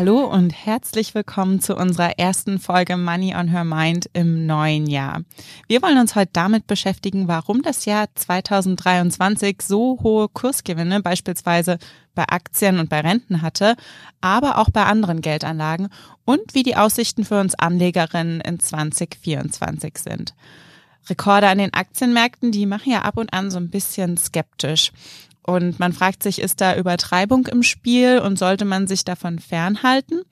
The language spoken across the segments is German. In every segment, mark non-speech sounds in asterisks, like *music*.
Hallo und herzlich willkommen zu unserer ersten Folge Money on Her Mind im neuen Jahr. Wir wollen uns heute damit beschäftigen, warum das Jahr 2023 so hohe Kursgewinne beispielsweise bei Aktien und bei Renten hatte, aber auch bei anderen Geldanlagen und wie die Aussichten für uns Anlegerinnen in 2024 sind. Rekorde an den Aktienmärkten, die machen ja ab und an so ein bisschen skeptisch. Und man fragt sich, ist da Übertreibung im Spiel und sollte man sich davon fernhalten?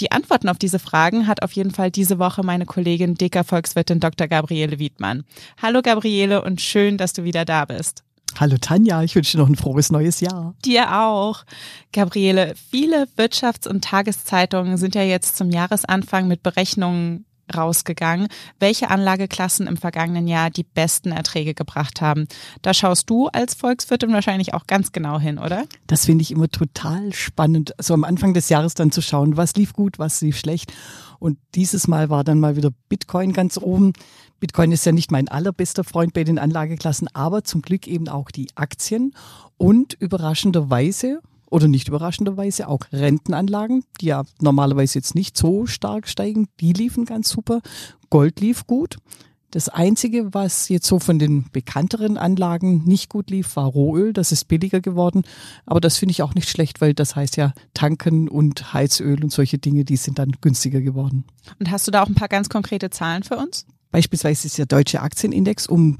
Die Antworten auf diese Fragen hat auf jeden Fall diese Woche meine Kollegin Dicker Volkswirtin Dr. Gabriele Wiedmann. Hallo Gabriele und schön, dass du wieder da bist. Hallo Tanja, ich wünsche dir noch ein frohes neues Jahr. Dir auch. Gabriele, viele Wirtschafts- und Tageszeitungen sind ja jetzt zum Jahresanfang mit Berechnungen rausgegangen, welche Anlageklassen im vergangenen Jahr die besten Erträge gebracht haben. Da schaust du als Volkswirtin wahrscheinlich auch ganz genau hin, oder? Das finde ich immer total spannend, so am Anfang des Jahres dann zu schauen, was lief gut, was lief schlecht. Und dieses Mal war dann mal wieder Bitcoin ganz oben. Bitcoin ist ja nicht mein allerbester Freund bei den Anlageklassen, aber zum Glück eben auch die Aktien und überraschenderweise oder nicht überraschenderweise auch Rentenanlagen, die ja normalerweise jetzt nicht so stark steigen, die liefen ganz super. Gold lief gut. Das Einzige, was jetzt so von den bekannteren Anlagen nicht gut lief, war Rohöl. Das ist billiger geworden. Aber das finde ich auch nicht schlecht, weil das heißt ja Tanken und Heizöl und solche Dinge, die sind dann günstiger geworden. Und hast du da auch ein paar ganz konkrete Zahlen für uns? Beispielsweise ist der deutsche Aktienindex um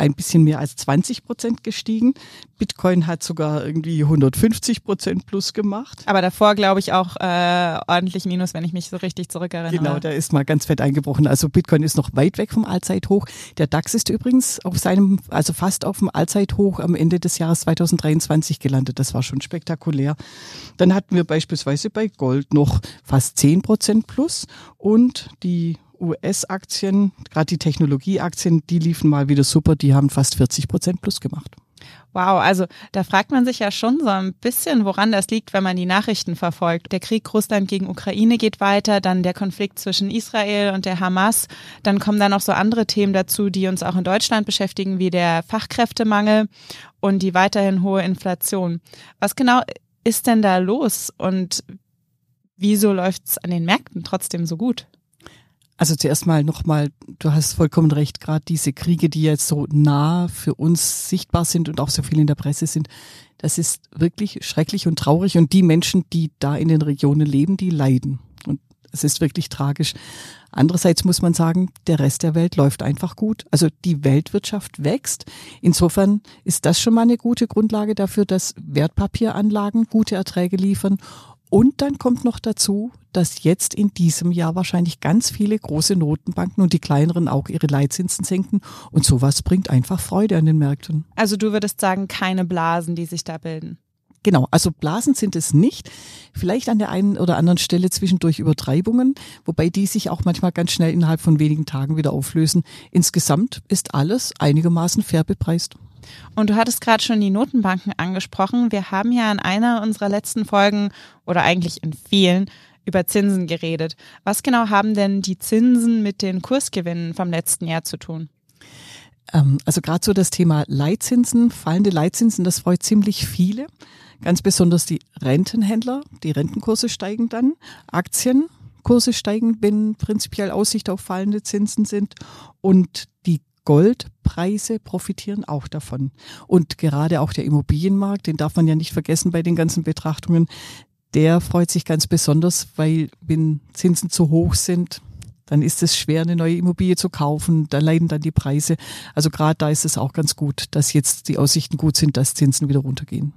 ein bisschen mehr als 20 Prozent gestiegen. Bitcoin hat sogar irgendwie 150 Prozent plus gemacht. Aber davor glaube ich auch äh, ordentlich Minus, wenn ich mich so richtig zurückerinnere. Genau, der ist mal ganz fett eingebrochen. Also Bitcoin ist noch weit weg vom Allzeithoch. Der DAX ist übrigens auf seinem, also fast auf dem Allzeithoch am Ende des Jahres 2023 gelandet. Das war schon spektakulär. Dann hatten wir beispielsweise bei Gold noch fast 10 Prozent plus und die US-Aktien, gerade die Technologieaktien, die liefen mal wieder super, die haben fast 40 Prozent plus gemacht. Wow, also da fragt man sich ja schon so ein bisschen, woran das liegt, wenn man die Nachrichten verfolgt. Der Krieg Russland gegen Ukraine geht weiter, dann der Konflikt zwischen Israel und der Hamas, dann kommen da noch so andere Themen dazu, die uns auch in Deutschland beschäftigen, wie der Fachkräftemangel und die weiterhin hohe Inflation. Was genau ist denn da los und wieso läuft es an den Märkten trotzdem so gut? Also zuerst mal nochmal, du hast vollkommen recht, gerade diese Kriege, die jetzt so nah für uns sichtbar sind und auch so viel in der Presse sind, das ist wirklich schrecklich und traurig und die Menschen, die da in den Regionen leben, die leiden. Und es ist wirklich tragisch. Andererseits muss man sagen, der Rest der Welt läuft einfach gut. Also die Weltwirtschaft wächst. Insofern ist das schon mal eine gute Grundlage dafür, dass Wertpapieranlagen gute Erträge liefern und dann kommt noch dazu, dass jetzt in diesem Jahr wahrscheinlich ganz viele große Notenbanken und die kleineren auch ihre Leitzinsen senken. Und sowas bringt einfach Freude an den Märkten. Also du würdest sagen, keine Blasen, die sich da bilden. Genau, also Blasen sind es nicht. Vielleicht an der einen oder anderen Stelle zwischendurch Übertreibungen, wobei die sich auch manchmal ganz schnell innerhalb von wenigen Tagen wieder auflösen. Insgesamt ist alles einigermaßen fair bepreist. Und du hattest gerade schon die Notenbanken angesprochen. Wir haben ja in einer unserer letzten Folgen oder eigentlich in vielen über Zinsen geredet. Was genau haben denn die Zinsen mit den Kursgewinnen vom letzten Jahr zu tun? Ähm, also gerade so das Thema Leitzinsen, fallende Leitzinsen, das freut ziemlich viele. Ganz besonders die Rentenhändler. Die Rentenkurse steigen dann. Aktienkurse steigen, wenn prinzipiell Aussicht auf fallende Zinsen sind. Und die Goldpreise profitieren auch davon. Und gerade auch der Immobilienmarkt, den darf man ja nicht vergessen bei den ganzen Betrachtungen, der freut sich ganz besonders, weil wenn Zinsen zu hoch sind, dann ist es schwer, eine neue Immobilie zu kaufen. Da leiden dann die Preise. Also gerade da ist es auch ganz gut, dass jetzt die Aussichten gut sind, dass Zinsen wieder runtergehen.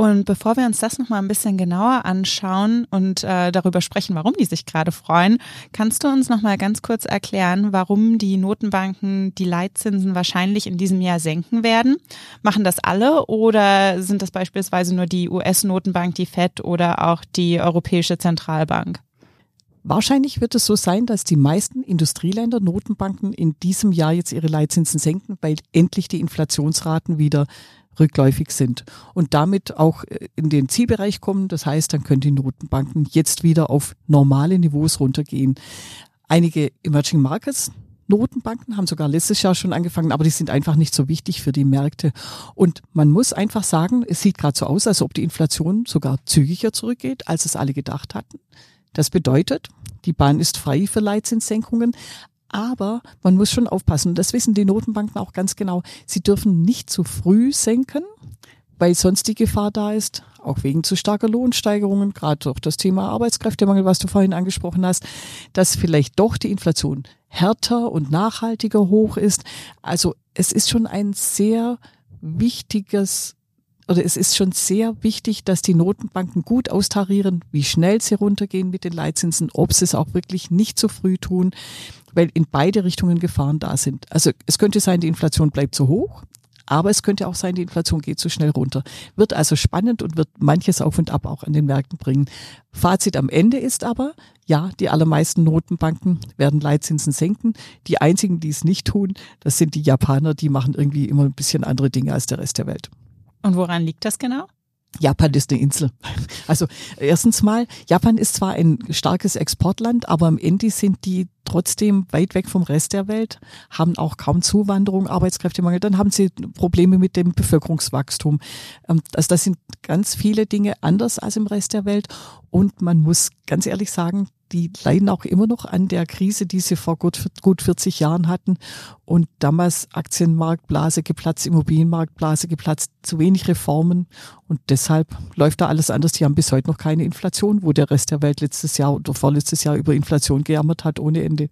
Und bevor wir uns das nochmal ein bisschen genauer anschauen und äh, darüber sprechen, warum die sich gerade freuen, kannst du uns nochmal ganz kurz erklären, warum die Notenbanken die Leitzinsen wahrscheinlich in diesem Jahr senken werden? Machen das alle oder sind das beispielsweise nur die US-Notenbank, die FED oder auch die Europäische Zentralbank? Wahrscheinlich wird es so sein, dass die meisten Industrieländer Notenbanken in diesem Jahr jetzt ihre Leitzinsen senken, weil endlich die Inflationsraten wieder rückläufig sind und damit auch äh, in den Zielbereich kommen. Das heißt, dann können die Notenbanken jetzt wieder auf normale Niveaus runtergehen. Einige Emerging Markets Notenbanken haben sogar letztes Jahr schon angefangen, aber die sind einfach nicht so wichtig für die Märkte. Und man muss einfach sagen, es sieht gerade so aus, als ob die Inflation sogar zügiger zurückgeht, als es alle gedacht hatten. Das bedeutet, die Bahn ist frei für Leitzinssenkungen, aber man muss schon aufpassen. Das wissen die Notenbanken auch ganz genau. Sie dürfen nicht zu früh senken, weil sonst die Gefahr da ist, auch wegen zu starker Lohnsteigerungen, gerade durch das Thema Arbeitskräftemangel, was du vorhin angesprochen hast, dass vielleicht doch die Inflation härter und nachhaltiger hoch ist. Also es ist schon ein sehr wichtiges oder es ist schon sehr wichtig, dass die Notenbanken gut austarieren, wie schnell sie runtergehen mit den Leitzinsen, ob sie es auch wirklich nicht zu früh tun, weil in beide Richtungen Gefahren da sind. Also es könnte sein, die Inflation bleibt zu hoch, aber es könnte auch sein, die Inflation geht zu schnell runter. Wird also spannend und wird manches auf und ab auch an den Märkten bringen. Fazit am Ende ist aber, ja, die allermeisten Notenbanken werden Leitzinsen senken. Die einzigen, die es nicht tun, das sind die Japaner, die machen irgendwie immer ein bisschen andere Dinge als der Rest der Welt. Und woran liegt das genau? Japan ist eine Insel. Also erstens mal, Japan ist zwar ein starkes Exportland, aber am Ende sind die trotzdem weit weg vom Rest der Welt, haben auch kaum Zuwanderung, Arbeitskräftemangel, dann haben sie Probleme mit dem Bevölkerungswachstum. Ähm, also das sind ganz viele Dinge anders als im Rest der Welt und man muss ganz ehrlich sagen, die leiden auch immer noch an der Krise, die sie vor gut, gut 40 Jahren hatten. Und damals Aktienmarktblase geplatzt, Immobilienmarktblase geplatzt, zu wenig Reformen. Und deshalb läuft da alles anders. Die haben bis heute noch keine Inflation, wo der Rest der Welt letztes Jahr oder vorletztes Jahr über Inflation gejammert hat ohne Ende.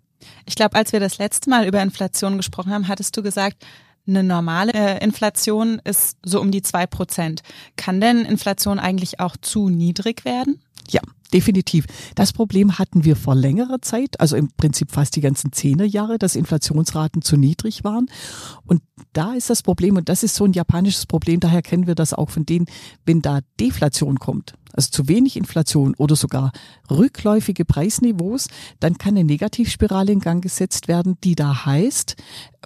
Ich glaube, als wir das letzte Mal über Inflation gesprochen haben, hattest du gesagt, eine normale äh, Inflation ist so um die zwei Prozent. Kann denn Inflation eigentlich auch zu niedrig werden? Ja, definitiv. Das Problem hatten wir vor längerer Zeit, also im Prinzip fast die ganzen Zehnerjahre, dass Inflationsraten zu niedrig waren. Und da ist das Problem, und das ist so ein japanisches Problem, daher kennen wir das auch von denen, wenn da Deflation kommt, also zu wenig Inflation oder sogar rückläufige Preisniveaus, dann kann eine Negativspirale in Gang gesetzt werden, die da heißt,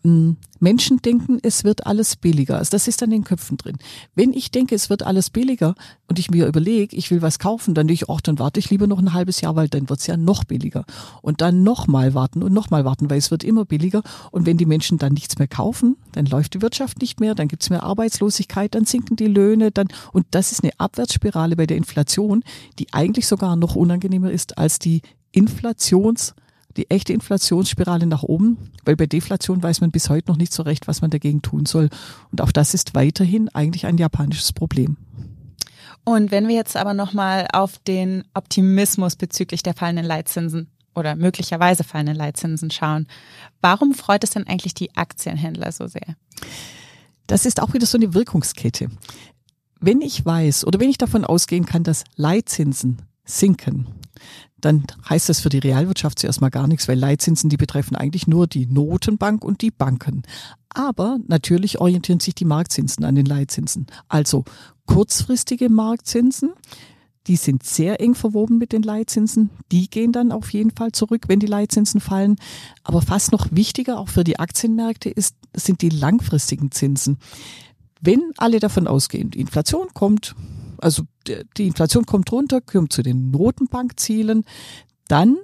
ähm, Menschen denken, es wird alles billiger. Also das ist dann in den Köpfen drin. Wenn ich denke, es wird alles billiger und ich mir überlege, ich will was kaufen, dann denke ich, ach, dann warte ich lieber noch ein halbes Jahr, weil dann wird es ja noch billiger. Und dann nochmal warten und nochmal warten, weil es wird immer billiger. Und wenn die Menschen dann nichts mehr kaufen, dann läuft die Wirtschaft nicht mehr, dann gibt es mehr Arbeitslosigkeit, dann sinken die Löhne, dann und das ist eine Abwärtsspirale bei der Inflation, die eigentlich sogar noch unangenehmer ist als die Inflations- die echte Inflationsspirale nach oben, weil bei Deflation weiß man bis heute noch nicht so recht, was man dagegen tun soll. Und auch das ist weiterhin eigentlich ein japanisches Problem. Und wenn wir jetzt aber nochmal auf den Optimismus bezüglich der fallenden Leitzinsen oder möglicherweise fallenden Leitzinsen schauen, warum freut es denn eigentlich die Aktienhändler so sehr? Das ist auch wieder so eine Wirkungskette. Wenn ich weiß oder wenn ich davon ausgehen kann, dass Leitzinsen sinken, dann heißt das für die Realwirtschaft zuerst mal gar nichts, weil Leitzinsen, die betreffen eigentlich nur die Notenbank und die Banken. Aber natürlich orientieren sich die Marktzinsen an den Leitzinsen. Also kurzfristige Marktzinsen, die sind sehr eng verwoben mit den Leitzinsen. Die gehen dann auf jeden Fall zurück, wenn die Leitzinsen fallen. Aber fast noch wichtiger auch für die Aktienmärkte ist, sind die langfristigen Zinsen. Wenn alle davon ausgehen, die Inflation kommt, also die Inflation kommt runter, kommt zu den Notenbankzielen, dann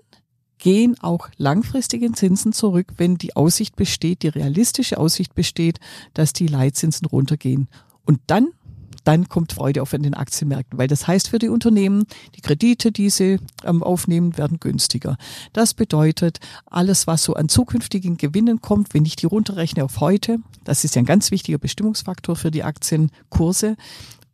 gehen auch langfristige Zinsen zurück, wenn die Aussicht besteht, die realistische Aussicht besteht, dass die Leitzinsen runtergehen. Und dann dann kommt Freude auf in den Aktienmärkten, weil das heißt für die Unternehmen, die Kredite, die sie ähm, aufnehmen, werden günstiger. Das bedeutet, alles, was so an zukünftigen Gewinnen kommt, wenn ich die runterrechne auf heute, das ist ja ein ganz wichtiger Bestimmungsfaktor für die Aktienkurse,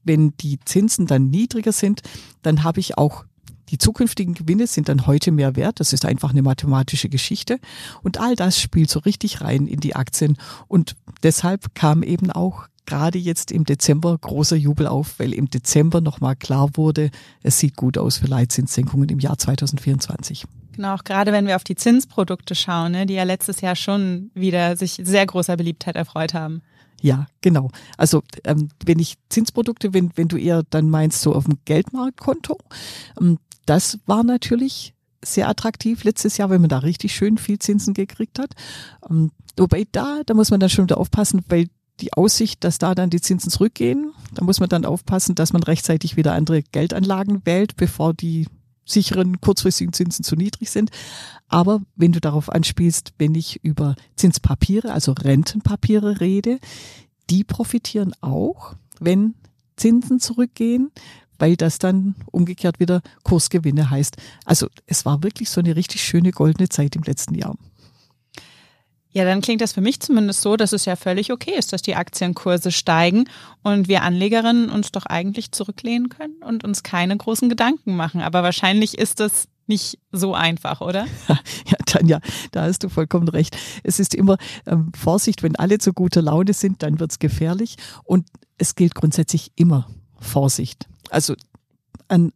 wenn die Zinsen dann niedriger sind, dann habe ich auch die zukünftigen Gewinne sind dann heute mehr wert. Das ist einfach eine mathematische Geschichte. Und all das spielt so richtig rein in die Aktien. Und deshalb kam eben auch gerade jetzt im Dezember großer Jubel auf, weil im Dezember nochmal klar wurde, es sieht gut aus für Leitzinssenkungen im Jahr 2024. Genau, auch gerade wenn wir auf die Zinsprodukte schauen, ne, die ja letztes Jahr schon wieder sich sehr großer Beliebtheit erfreut haben. Ja, genau. Also ähm, wenn ich Zinsprodukte, wenn, wenn du eher dann meinst, so auf dem Geldmarktkonto, ähm, das war natürlich sehr attraktiv letztes Jahr, wenn man da richtig schön viel Zinsen gekriegt hat. Ähm, wobei da, da muss man dann schon wieder aufpassen, weil die Aussicht, dass da dann die Zinsen zurückgehen. Da muss man dann aufpassen, dass man rechtzeitig wieder andere Geldanlagen wählt, bevor die sicheren kurzfristigen Zinsen zu niedrig sind. Aber wenn du darauf anspielst, wenn ich über Zinspapiere, also Rentenpapiere rede, die profitieren auch, wenn Zinsen zurückgehen, weil das dann umgekehrt wieder Kursgewinne heißt. Also es war wirklich so eine richtig schöne goldene Zeit im letzten Jahr. Ja, dann klingt das für mich zumindest so, dass es ja völlig okay ist, dass die Aktienkurse steigen und wir Anlegerinnen uns doch eigentlich zurücklehnen können und uns keine großen Gedanken machen. Aber wahrscheinlich ist das nicht so einfach, oder? *laughs* Ja, Tanja, da hast du vollkommen recht. Es ist immer ähm, Vorsicht, wenn alle zu guter Laune sind, dann wird's gefährlich. Und es gilt grundsätzlich immer Vorsicht. Also an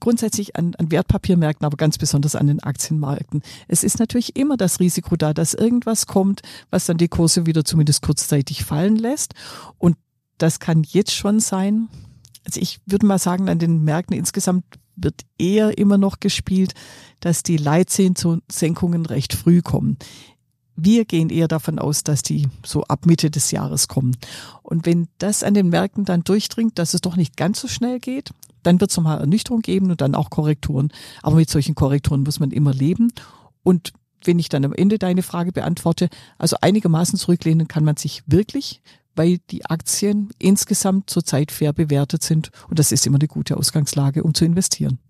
grundsätzlich an, an Wertpapiermärkten, aber ganz besonders an den Aktienmärkten. Es ist natürlich immer das Risiko da, dass irgendwas kommt, was dann die Kurse wieder zumindest kurzzeitig fallen lässt. Und das kann jetzt schon sein. Also ich würde mal sagen, an den Märkten insgesamt wird eher immer noch gespielt, dass die Leitzinssenkungen recht früh kommen. Wir gehen eher davon aus, dass die so ab Mitte des Jahres kommen. Und wenn das an den Märkten dann durchdringt, dass es doch nicht ganz so schnell geht, dann wird es nochmal Ernüchterung geben und dann auch Korrekturen. Aber mit solchen Korrekturen muss man immer leben. Und wenn ich dann am Ende deine Frage beantworte, also einigermaßen zurücklehnen kann man sich wirklich, weil die Aktien insgesamt zurzeit fair bewertet sind. Und das ist immer eine gute Ausgangslage, um zu investieren.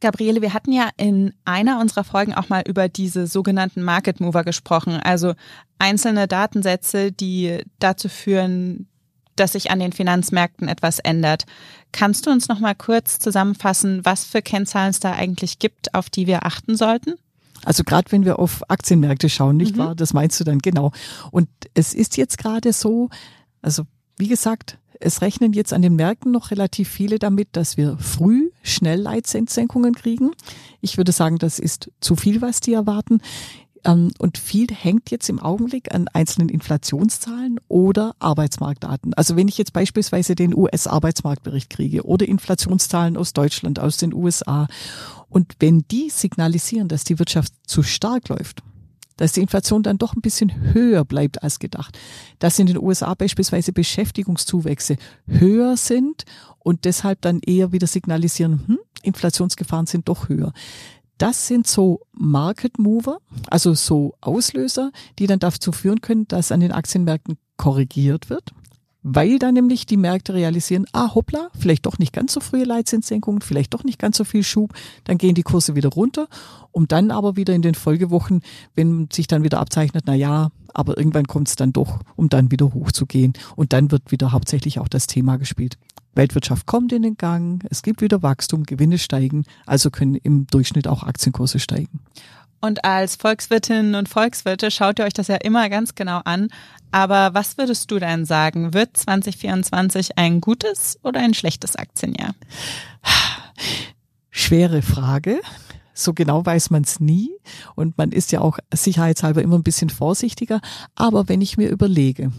Gabriele, wir hatten ja in einer unserer Folgen auch mal über diese sogenannten Market Mover gesprochen, also einzelne Datensätze, die dazu führen, dass sich an den Finanzmärkten etwas ändert. Kannst du uns noch mal kurz zusammenfassen, was für Kennzahlen es da eigentlich gibt, auf die wir achten sollten? Also gerade wenn wir auf Aktienmärkte schauen, nicht mhm. wahr? Das meinst du dann genau. Und es ist jetzt gerade so, also wie gesagt, es rechnen jetzt an den Märkten noch relativ viele damit, dass wir früh schnell Leitzinssenkungen kriegen. Ich würde sagen, das ist zu viel, was die erwarten. Ähm, und viel hängt jetzt im Augenblick an einzelnen Inflationszahlen oder Arbeitsmarktdaten. Also wenn ich jetzt beispielsweise den US-Arbeitsmarktbericht kriege oder Inflationszahlen aus Deutschland, aus den USA und wenn die signalisieren, dass die Wirtschaft zu stark läuft, dass die Inflation dann doch ein bisschen höher bleibt als gedacht, dass in den USA beispielsweise Beschäftigungszuwächse höher sind und deshalb dann eher wieder signalisieren, hm, Inflationsgefahren sind doch höher. Das sind so Market Mover, also so Auslöser, die dann dazu führen können, dass an den Aktienmärkten korrigiert wird weil dann nämlich die Märkte realisieren, ah hoppla, vielleicht doch nicht ganz so frühe Leitzinssenkungen, vielleicht doch nicht ganz so viel Schub, dann gehen die Kurse wieder runter, um dann aber wieder in den Folgewochen, wenn sich dann wieder abzeichnet, na ja, aber irgendwann kommt es dann doch, um dann wieder hochzugehen und dann wird wieder hauptsächlich auch das Thema gespielt. Weltwirtschaft kommt in den Gang, es gibt wieder Wachstum, Gewinne steigen, also können im Durchschnitt auch Aktienkurse steigen. Und als Volkswirtinnen und Volkswirte schaut ihr euch das ja immer ganz genau an. Aber was würdest du denn sagen? Wird 2024 ein gutes oder ein schlechtes Aktienjahr? Schwere Frage. So genau weiß man es nie. Und man ist ja auch sicherheitshalber immer ein bisschen vorsichtiger. Aber wenn ich mir überlege,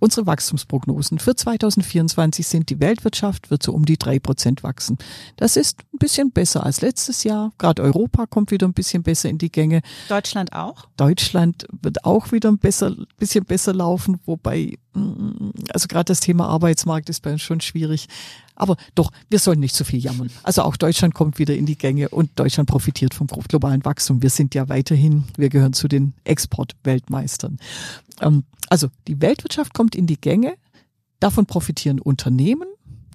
Unsere Wachstumsprognosen für 2024 sind, die Weltwirtschaft wird so um die drei Prozent wachsen. Das ist ein bisschen besser als letztes Jahr. Gerade Europa kommt wieder ein bisschen besser in die Gänge. Deutschland auch? Deutschland wird auch wieder ein besser, bisschen besser laufen, wobei, mm, also gerade das Thema Arbeitsmarkt ist bei uns schon schwierig. Aber doch, wir sollen nicht zu so viel jammern. Also auch Deutschland kommt wieder in die Gänge und Deutschland profitiert vom globalen Wachstum. Wir sind ja weiterhin, wir gehören zu den Exportweltmeistern. Ähm, also die Weltwirtschaft kommt in die Gänge, davon profitieren Unternehmen,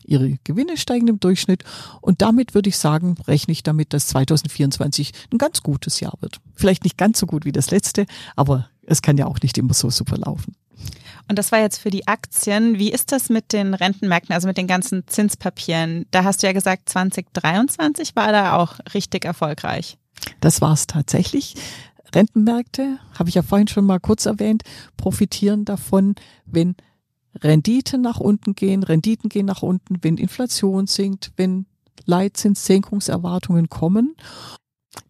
ihre Gewinne steigen im Durchschnitt und damit würde ich sagen, rechne ich damit, dass 2024 ein ganz gutes Jahr wird. Vielleicht nicht ganz so gut wie das letzte, aber es kann ja auch nicht immer so super laufen. Und das war jetzt für die Aktien. Wie ist das mit den Rentenmärkten, also mit den ganzen Zinspapieren? Da hast du ja gesagt, 2023 war da auch richtig erfolgreich. Das war es tatsächlich. Rentenmärkte, habe ich ja vorhin schon mal kurz erwähnt, profitieren davon, wenn Renditen nach unten gehen, Renditen gehen nach unten, wenn Inflation sinkt, wenn Leitzinssenkungserwartungen kommen.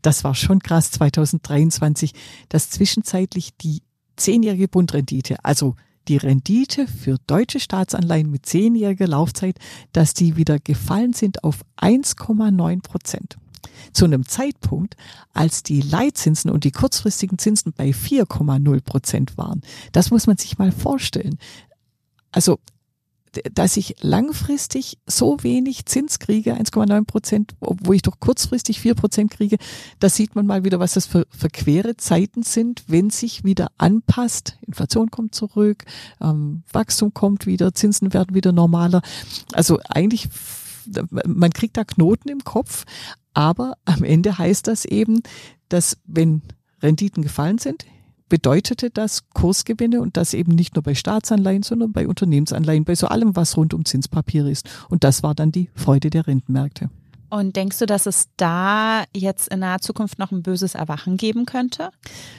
Das war schon krass 2023, dass zwischenzeitlich die zehnjährige Bundrendite, also die Rendite für deutsche Staatsanleihen mit zehnjähriger Laufzeit, dass die wieder gefallen sind auf 1,9 Prozent. zu einem Zeitpunkt, als die Leitzinsen und die kurzfristigen Zinsen bei 4,0 Prozent waren. Das muss man sich mal vorstellen. Also dass ich langfristig so wenig Zins kriege, 1,9 Prozent, wo ich doch kurzfristig 4 Prozent kriege, da sieht man mal wieder, was das für, für quere Zeiten sind, wenn sich wieder anpasst. Inflation kommt zurück, ähm, Wachstum kommt wieder, Zinsen werden wieder normaler. Also eigentlich, man kriegt da Knoten im Kopf, aber am Ende heißt das eben, dass wenn Renditen gefallen sind, bedeutete das Kursgewinne und das eben nicht nur bei Staatsanleihen, sondern bei Unternehmensanleihen, bei so allem, was rund um Zinspapier ist. Und das war dann die Freude der Rentenmärkte. Und denkst du, dass es da jetzt in naher Zukunft noch ein böses Erwachen geben könnte?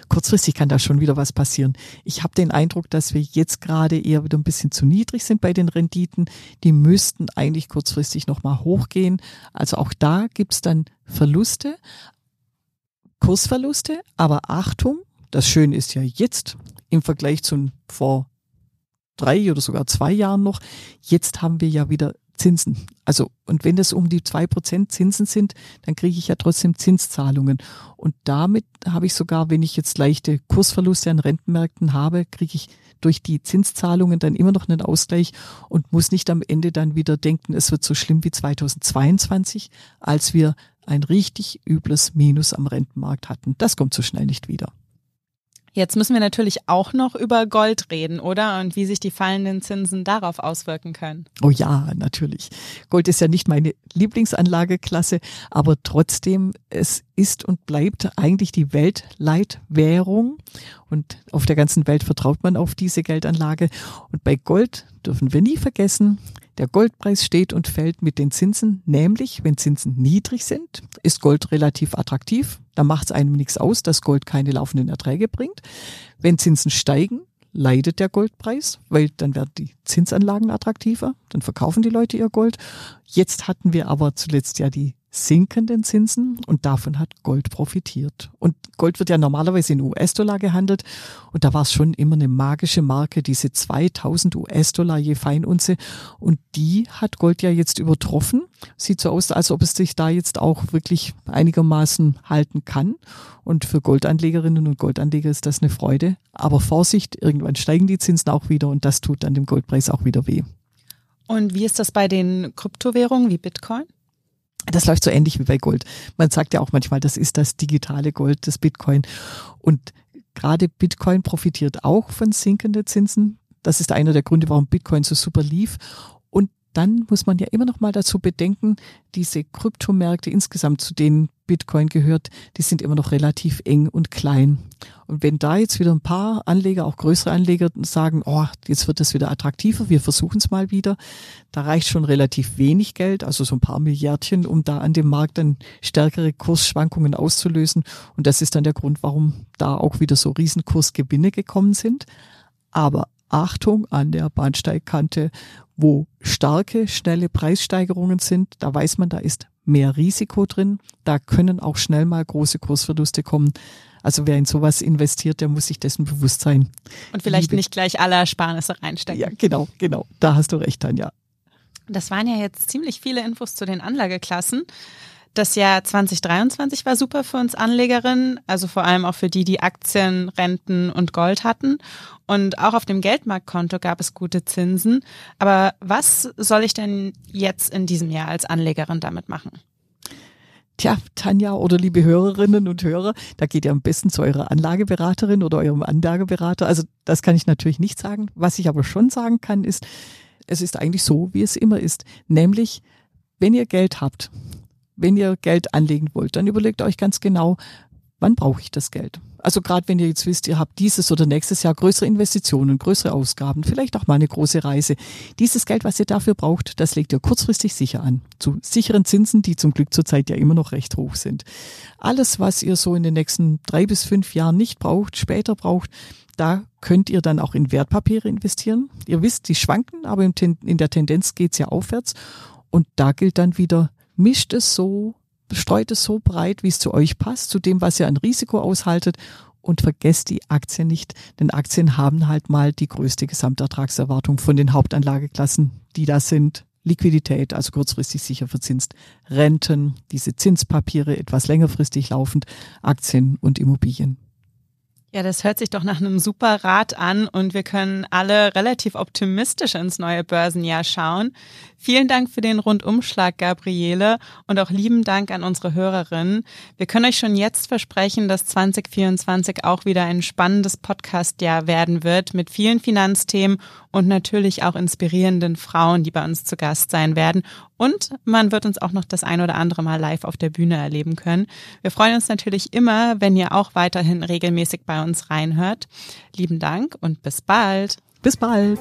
Kurzfristig kann da schon wieder was passieren. Ich habe den Eindruck, dass wir jetzt gerade eher wieder ein bisschen zu niedrig sind bei den Renditen. Die müssten eigentlich kurzfristig nochmal hochgehen. Also auch da gibt's dann Verluste, Kursverluste, aber Achtung, das Schöne ist ja jetzt im Vergleich zu vor drei oder sogar zwei Jahren noch, jetzt haben wir ja wieder Zinsen. Also, und wenn das um die zwei Prozent Zinsen sind, dann kriege ich ja trotzdem Zinszahlungen. Und damit habe ich sogar, wenn ich jetzt leichte Kursverluste an Rentenmärkten habe, kriege ich durch die Zinszahlungen dann immer noch einen Ausgleich und muss nicht am Ende dann wieder denken, es wird so schlimm wie 2022, als wir ein richtig übles Minus am Rentenmarkt hatten. Das kommt so schnell nicht wieder. Jetzt müssen wir natürlich auch noch über Gold reden, oder? Und wie sich die fallenden Zinsen darauf auswirken können. Oh ja, natürlich. Gold ist ja nicht meine Lieblingsanlageklasse, aber trotzdem, es ist und bleibt eigentlich die Weltleitwährung. Und auf der ganzen Welt vertraut man auf diese Geldanlage. Und bei Gold dürfen wir nie vergessen, der Goldpreis steht und fällt mit den Zinsen, nämlich wenn Zinsen niedrig sind, ist Gold relativ attraktiv. Da macht es einem nichts aus, dass Gold keine laufenden Erträge bringt. Wenn Zinsen steigen, leidet der Goldpreis, weil dann werden die Zinsanlagen attraktiver, dann verkaufen die Leute ihr Gold. Jetzt hatten wir aber zuletzt ja die sinkenden Zinsen und davon hat Gold profitiert. Und Gold wird ja normalerweise in US-Dollar gehandelt und da war es schon immer eine magische Marke, diese 2000 US-Dollar je Feinunze und die hat Gold ja jetzt übertroffen. Sieht so aus, als ob es sich da jetzt auch wirklich einigermaßen halten kann und für Goldanlegerinnen und Goldanleger ist das eine Freude. Aber Vorsicht, irgendwann steigen die Zinsen auch wieder und das tut dann dem Goldpreis auch wieder weh. Und wie ist das bei den Kryptowährungen wie Bitcoin? Das läuft so ähnlich wie bei Gold. Man sagt ja auch manchmal, das ist das digitale Gold, das Bitcoin. Und gerade Bitcoin profitiert auch von sinkenden Zinsen. Das ist einer der Gründe, warum Bitcoin so super lief dann muss man ja immer noch mal dazu bedenken, diese Kryptomärkte insgesamt, zu denen Bitcoin gehört, die sind immer noch relativ eng und klein. Und wenn da jetzt wieder ein paar Anleger, auch größere Anleger sagen, oh, jetzt wird das wieder attraktiver, wir versuchen es mal wieder, da reicht schon relativ wenig Geld, also so ein paar Milliardchen, um da an dem Markt dann stärkere Kursschwankungen auszulösen. Und das ist dann der Grund, warum da auch wieder so Riesenkursgewinne gekommen sind. Aber Achtung an der Bahnsteigkante, wo starke, schnelle Preissteigerungen sind, da weiß man, da ist mehr Risiko drin. Da können auch schnell mal große Kursverluste kommen. Also wer in sowas investiert, der muss sich dessen bewusst sein. Und vielleicht Liebe. nicht gleich alle Ersparnisse reinstecken. Ja, genau, genau. Da hast du recht, Tanja. Das waren ja jetzt ziemlich viele Infos zu den Anlageklassen. Das Jahr 2023 war super für uns Anlegerinnen, also vor allem auch für die, die Aktien, Renten und Gold hatten. Und auch auf dem Geldmarktkonto gab es gute Zinsen. Aber was soll ich denn jetzt in diesem Jahr als Anlegerin damit machen? Tja, Tanja oder liebe Hörerinnen und Hörer, da geht ihr am besten zu eurer Anlageberaterin oder eurem Anlageberater. Also das kann ich natürlich nicht sagen. Was ich aber schon sagen kann, ist, es ist eigentlich so, wie es immer ist. Nämlich, wenn ihr Geld habt, wenn ihr Geld anlegen wollt, dann überlegt euch ganz genau, wann brauche ich das Geld? Also gerade wenn ihr jetzt wisst, ihr habt dieses oder nächstes Jahr größere Investitionen, größere Ausgaben, vielleicht auch mal eine große Reise. Dieses Geld, was ihr dafür braucht, das legt ihr kurzfristig sicher an. Zu sicheren Zinsen, die zum Glück zurzeit ja immer noch recht hoch sind. Alles, was ihr so in den nächsten drei bis fünf Jahren nicht braucht, später braucht, da könnt ihr dann auch in Wertpapiere investieren. Ihr wisst, die schwanken, aber in der Tendenz geht's ja aufwärts. Und da gilt dann wieder, mischt es so, streut es so breit, wie es zu euch passt, zu dem, was ihr an Risiko aushaltet und vergesst die Aktien nicht, denn Aktien haben halt mal die größte Gesamtertragserwartung von den Hauptanlageklassen, die da sind. Liquidität, also kurzfristig sicher verzinst, Renten, diese Zinspapiere etwas längerfristig laufend, Aktien und Immobilien. Ja, das hört sich doch nach einem super Rat an und wir können alle relativ optimistisch ins neue Börsenjahr schauen. Vielen Dank für den Rundumschlag, Gabriele, und auch lieben Dank an unsere Hörerinnen. Wir können euch schon jetzt versprechen, dass 2024 auch wieder ein spannendes Podcastjahr werden wird mit vielen Finanzthemen und natürlich auch inspirierenden Frauen, die bei uns zu Gast sein werden. Und man wird uns auch noch das ein oder andere Mal live auf der Bühne erleben können. Wir freuen uns natürlich immer, wenn ihr auch weiterhin regelmäßig bei uns reinhört. Lieben Dank und bis bald. Bis bald.